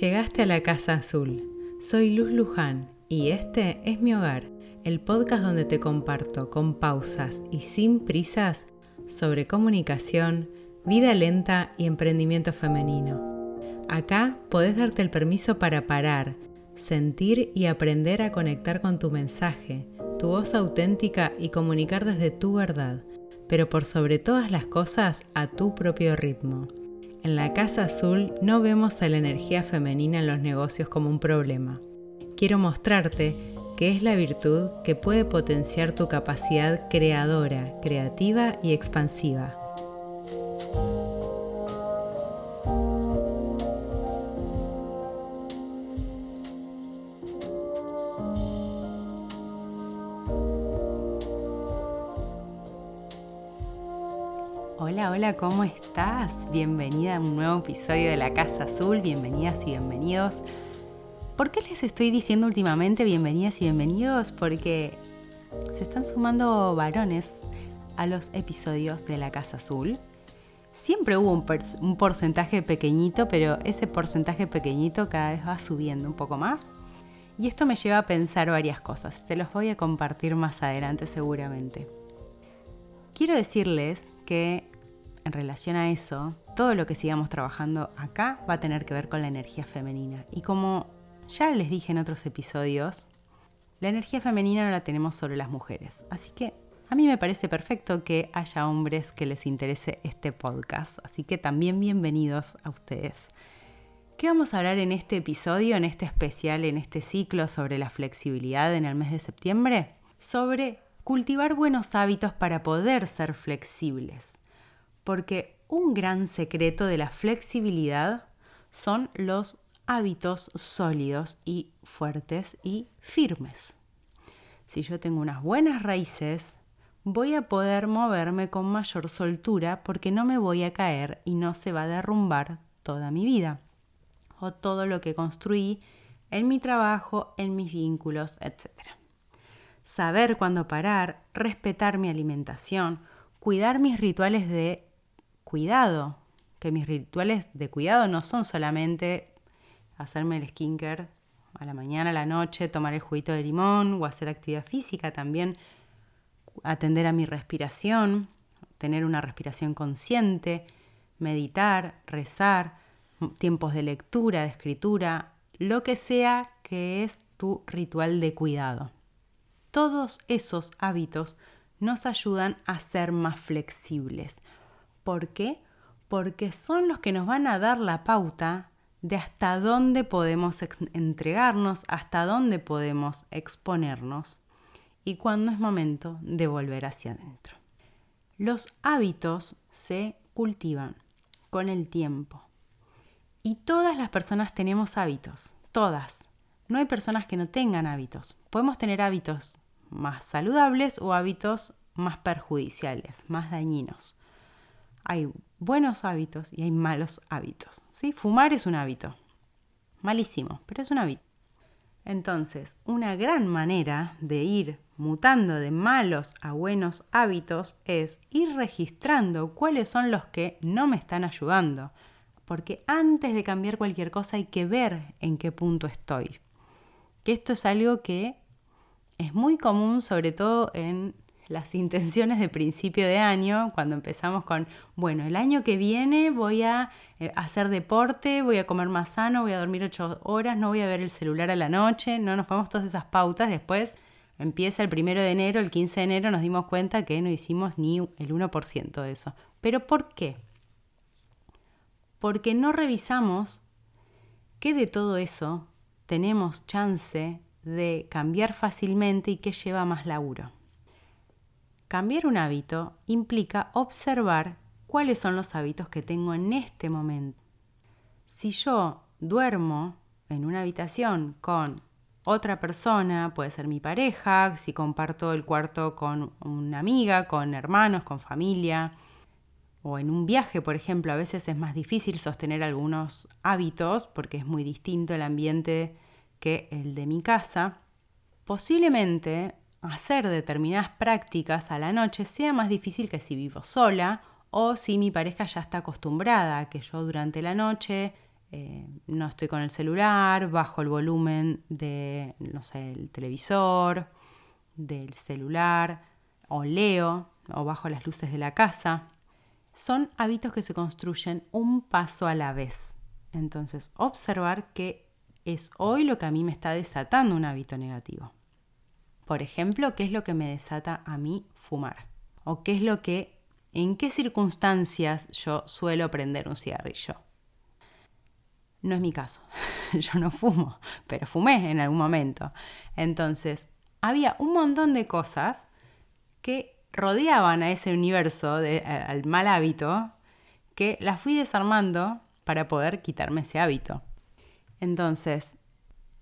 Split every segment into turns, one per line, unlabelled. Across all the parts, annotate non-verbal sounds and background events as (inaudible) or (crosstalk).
Llegaste a la Casa Azul. Soy Luz Luján y este es mi hogar, el podcast donde te comparto con pausas y sin prisas sobre comunicación, vida lenta y emprendimiento femenino. Acá podés darte el permiso para parar, sentir y aprender a conectar con tu mensaje, tu voz auténtica y comunicar desde tu verdad, pero por sobre todas las cosas a tu propio ritmo. En la Casa Azul no vemos a la energía femenina en los negocios como un problema. Quiero mostrarte que es la virtud que puede potenciar tu capacidad creadora, creativa y expansiva. Hola, hola, ¿cómo estás? Bienvenida a un nuevo episodio de La Casa Azul, bienvenidas y bienvenidos. ¿Por qué les estoy diciendo últimamente bienvenidas y bienvenidos? Porque se están sumando varones a los episodios de La Casa Azul. Siempre hubo un, porcentaje pequeñito, pero ese porcentaje pequeñito cada vez va subiendo un poco más. Y esto me lleva a pensar varias cosas. Te los voy a compartir más adelante seguramente. Quiero decirles que en relación a eso, todo lo que sigamos trabajando acá va a tener que ver con la energía femenina. Y como ya les dije en otros episodios, la energía femenina no la tenemos solo las mujeres. Así que a mí me parece perfecto que haya hombres que les interese este podcast. Así que también bienvenidos a ustedes. ¿Qué vamos a hablar en este episodio, en este especial, en este ciclo sobre la flexibilidad en el mes de septiembre? Sobre cultivar buenos hábitos para poder ser flexibles porque un gran secreto de la flexibilidad son los hábitos sólidos y fuertes y firmes. Si yo tengo unas buenas raíces, voy a poder moverme con mayor soltura porque no me voy a caer y no se va a derrumbar toda mi vida o todo lo que construí en mi trabajo, en mis vínculos, etc. Saber cuándo parar, respetar mi alimentación, cuidar mis rituales de cuidado, que mis rituales de cuidado no son solamente hacerme el skincare a la mañana, a la noche, tomar el juguito de limón o hacer actividad física, también atender a mi respiración, tener una respiración consciente, meditar, rezar, tiempos de lectura, de escritura, lo que sea que es tu ritual de cuidado. Todos esos hábitos nos ayudan a ser más flexibles, ¿Por qué? Porque son los que nos van a dar la pauta de hasta dónde podemos entregarnos, hasta dónde podemos exponernos y cuándo es momento de volver hacia adentro. Los hábitos se cultivan con el tiempo. Y todas las personas tenemos hábitos, todas. No hay personas que no tengan hábitos. Podemos tener hábitos más saludables o hábitos más perjudiciales, más dañinos hay buenos hábitos y hay malos hábitos. ¿sí? Fumar es un hábito. Malísimo, pero es un hábito. Entonces, una gran manera de ir mutando de malos a buenos hábitos es ir registrando cuáles son los que no me están ayudando. Porque antes de cambiar cualquier cosa hay que ver en qué punto estoy. Que esto es algo que es muy común, sobre todo en las intenciones de principio de año, cuando empezamos con, bueno, el año que viene voy a eh, hacer deporte, voy a comer más sano, voy a dormir ocho horas, no voy a ver el celular a la noche, no nos ponemos todas esas pautas, después empieza el primero de enero, el 15 de enero nos dimos cuenta que no hicimos ni el 1% de eso. ¿Pero por qué? Porque no revisamos que de todo eso tenemos chance de cambiar fácilmente y que lleva más laburo. Cambiar un hábito implica observar cuáles son los hábitos que tengo en este momento. Si yo duermo en una habitación con otra persona, puede ser mi pareja, si comparto el cuarto con una amiga, con hermanos, con familia, o en un viaje, por ejemplo, a veces es más difícil sostener algunos hábitos porque es muy distinto el ambiente que el de mi casa. Posiblemente hacer determinadas prácticas a la noche sea más difícil que si vivo sola o si mi pareja ya está acostumbrada a que yo durante la noche eh, no estoy con el celular, bajo el volumen de, no sé, el televisor, del celular, o leo, o bajo las luces de la casa. Son hábitos que se construyen un paso a la vez. Entonces, observar qué es hoy lo que a mí me está desatando un hábito negativo. Por ejemplo, ¿qué es lo que me desata a mí fumar? ¿O qué es lo que, en qué circunstancias yo suelo prender un cigarrillo? No es mi caso, (laughs) yo no fumo, pero fumé en algún momento. Entonces, había un montón de cosas que rodeaban a ese universo, de, al mal hábito, que las fui desarmando para poder quitarme ese hábito. Entonces,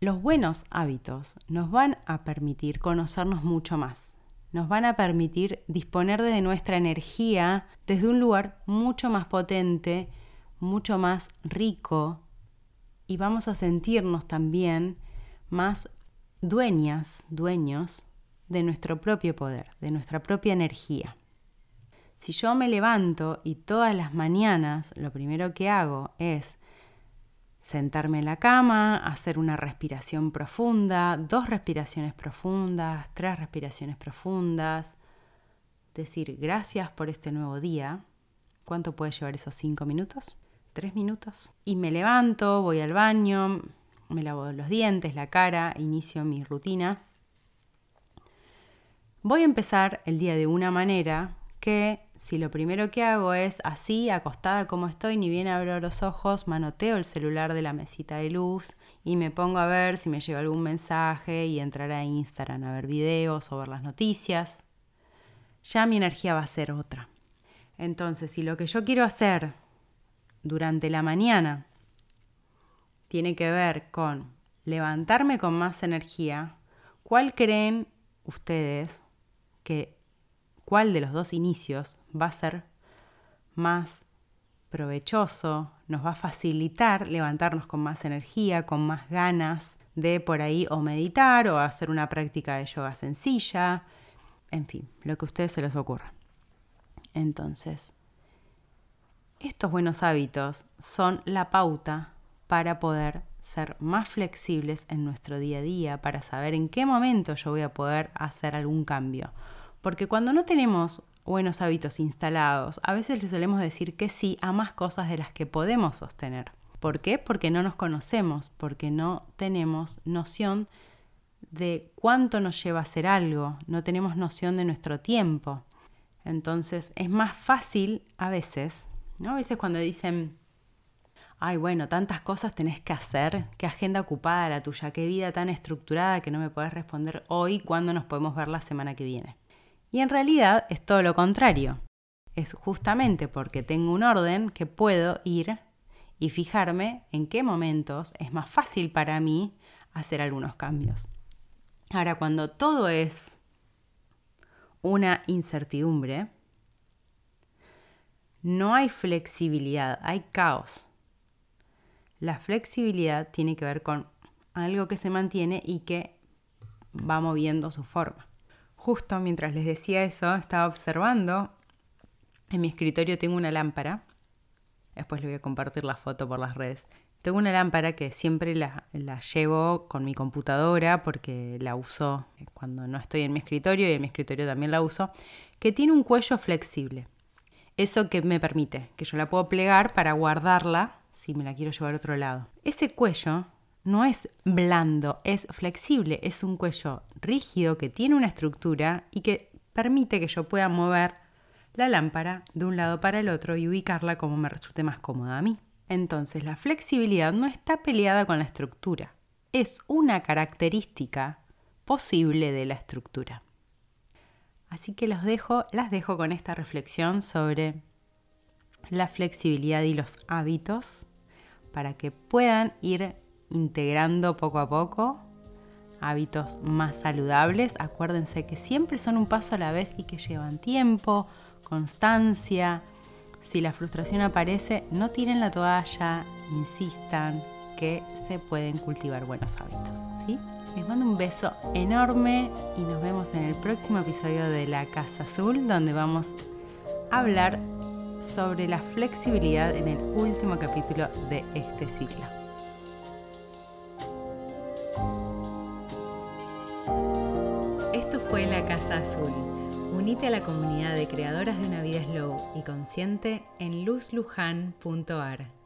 los buenos hábitos nos van a permitir conocernos mucho más, nos van a permitir disponer de nuestra energía desde un lugar mucho más potente, mucho más rico, y vamos a sentirnos también más dueñas, dueños de nuestro propio poder, de nuestra propia energía. Si yo me levanto y todas las mañanas lo primero que hago es sentarme en la cama, hacer una respiración profunda, dos respiraciones profundas, tres respiraciones profundas, decir gracias por este nuevo día, ¿cuánto puede llevar esos cinco minutos? tres minutos. Y me levanto, voy al baño, me lavo los dientes, la cara, inicio mi rutina. Voy a empezar el día de una manera que si lo primero que hago es así, acostada como estoy, ni bien abro los ojos, manoteo el celular de la mesita de luz y me pongo a ver si me llega algún mensaje y entrar a Instagram a ver videos o ver las noticias, ya mi energía va a ser otra. Entonces, si lo que yo quiero hacer durante la mañana tiene que ver con levantarme con más energía, ¿cuál creen ustedes que cuál de los dos inicios va a ser más provechoso, nos va a facilitar levantarnos con más energía, con más ganas de por ahí o meditar o hacer una práctica de yoga sencilla, en fin, lo que a ustedes se les ocurra. Entonces, estos buenos hábitos son la pauta para poder ser más flexibles en nuestro día a día, para saber en qué momento yo voy a poder hacer algún cambio. Porque cuando no tenemos buenos hábitos instalados, a veces le solemos decir que sí a más cosas de las que podemos sostener. ¿Por qué? Porque no nos conocemos, porque no tenemos noción de cuánto nos lleva a hacer algo, no tenemos noción de nuestro tiempo. Entonces es más fácil a veces ¿no? A veces cuando dicen, ay, bueno, tantas cosas tenés que hacer, qué agenda ocupada la tuya, qué vida tan estructurada que no me podés responder hoy, cuándo nos podemos ver la semana que viene. Y en realidad es todo lo contrario. Es justamente porque tengo un orden que puedo ir y fijarme en qué momentos es más fácil para mí hacer algunos cambios. Ahora, cuando todo es una incertidumbre, no hay flexibilidad, hay caos. La flexibilidad tiene que ver con algo que se mantiene y que va moviendo su forma. Justo mientras les decía eso, estaba observando, en mi escritorio tengo una lámpara, después le voy a compartir la foto por las redes. Tengo una lámpara que siempre la, la, llevo con mi computadora porque la uso cuando no estoy en mi escritorio y en mi escritorio también la uso, que tiene un cuello flexible eso que me permite, que yo la puedo plegar para guardarla si me la quiero llevar a otro lado. Ese cuello no es blando, es flexible, es un cuello rígido que tiene una estructura y que permite que yo pueda mover la lámpara de un lado para el otro y ubicarla como me resulte más cómoda a mí. Entonces la flexibilidad no está peleada con la estructura, es una característica posible de la estructura. Así que dejo, las dejo con esta reflexión sobre la flexibilidad y los hábitos para que puedan ir integrando poco a poco hábitos más saludables. Acuérdense que siempre son un paso a la vez y que llevan tiempo, constancia. Si la frustración aparece, no tiren la toalla, insistan que se pueden cultivar buenos hábitos. ¿sí? Les mando un beso enorme y nos vemos en el próximo episodio de La Casa Azul, donde vamos a hablar sobre la flexibilidad en el último capítulo de este ciclo. Unite a la comunidad de creadoras de una vida slow y consciente en luzlujan.ar.